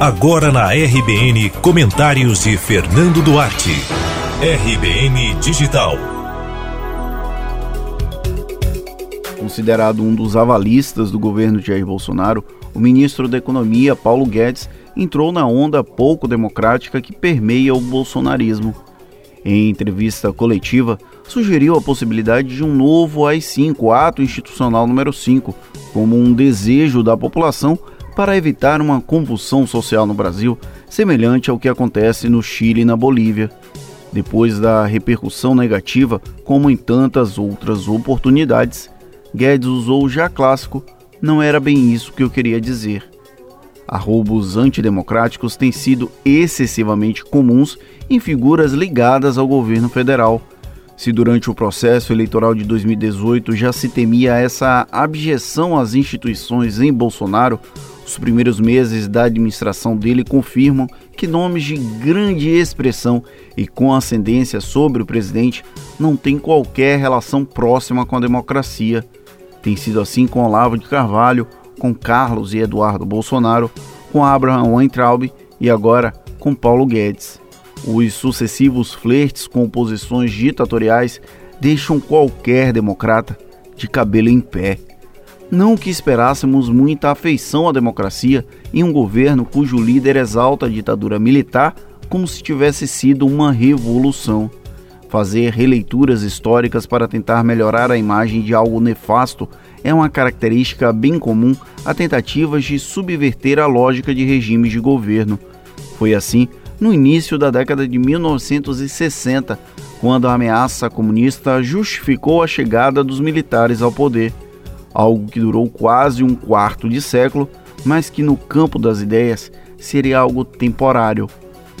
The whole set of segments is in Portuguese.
Agora na RBN, comentários de Fernando Duarte. RBN Digital. Considerado um dos avalistas do governo Jair Bolsonaro, o ministro da Economia, Paulo Guedes, entrou na onda pouco democrática que permeia o bolsonarismo. Em entrevista coletiva, sugeriu a possibilidade de um novo AI-5, Ato Institucional número 5, como um desejo da população para evitar uma convulsão social no Brasil, semelhante ao que acontece no Chile e na Bolívia. Depois da repercussão negativa, como em tantas outras oportunidades, Guedes usou já clássico: não era bem isso que eu queria dizer. Arroubos antidemocráticos têm sido excessivamente comuns em figuras ligadas ao governo federal. Se durante o processo eleitoral de 2018 já se temia essa abjeção às instituições em Bolsonaro, os primeiros meses da administração dele confirmam que nomes de grande expressão e com ascendência sobre o presidente não têm qualquer relação próxima com a democracia. Tem sido assim com Olavo de Carvalho, com Carlos e Eduardo Bolsonaro, com Abraham Weintraub e agora com Paulo Guedes. Os sucessivos flertes com posições ditatoriais deixam qualquer democrata de cabelo em pé. Não que esperássemos muita afeição à democracia em um governo cujo líder exalta a ditadura militar como se tivesse sido uma revolução. Fazer releituras históricas para tentar melhorar a imagem de algo nefasto é uma característica bem comum a tentativas de subverter a lógica de regimes de governo. Foi assim no início da década de 1960, quando a ameaça comunista justificou a chegada dos militares ao poder algo que durou quase um quarto de século, mas que no campo das ideias seria algo temporário.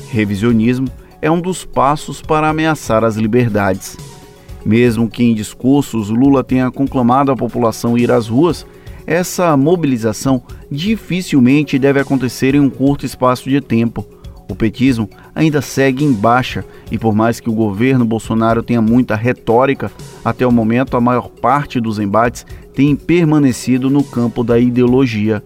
Revisionismo é um dos passos para ameaçar as liberdades. Mesmo que em discursos Lula tenha conclamado a população ir às ruas, essa mobilização dificilmente deve acontecer em um curto espaço de tempo. O petismo ainda segue em baixa e, por mais que o governo Bolsonaro tenha muita retórica, até o momento a maior parte dos embates tem permanecido no campo da ideologia.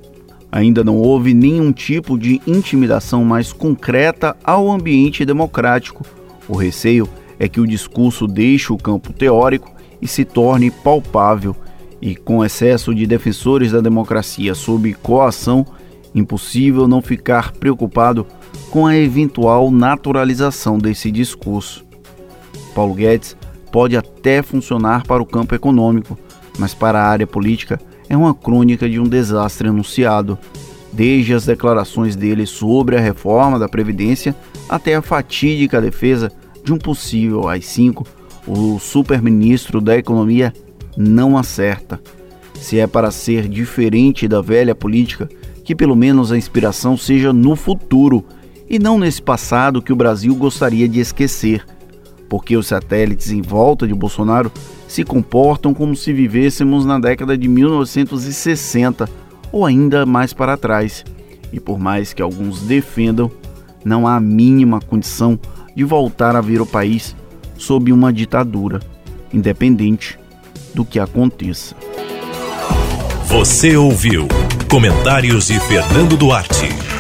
Ainda não houve nenhum tipo de intimidação mais concreta ao ambiente democrático. O receio é que o discurso deixe o campo teórico e se torne palpável, e com excesso de defensores da democracia sob coação, impossível não ficar preocupado com a eventual naturalização desse discurso. Paulo Guedes pode até funcionar para o campo econômico, mas para a área política é uma crônica de um desastre anunciado, desde as declarações dele sobre a reforma da Previdência até a fatídica defesa de um possível AI-5, o super-ministro da Economia não acerta. Se é para ser diferente da velha política, que pelo menos a inspiração seja no futuro e não nesse passado que o Brasil gostaria de esquecer, porque os satélites em volta de Bolsonaro se comportam como se vivêssemos na década de 1960 ou ainda mais para trás. E por mais que alguns defendam, não há a mínima condição de voltar a ver o país sob uma ditadura, independente do que aconteça. Você ouviu comentários de Fernando Duarte.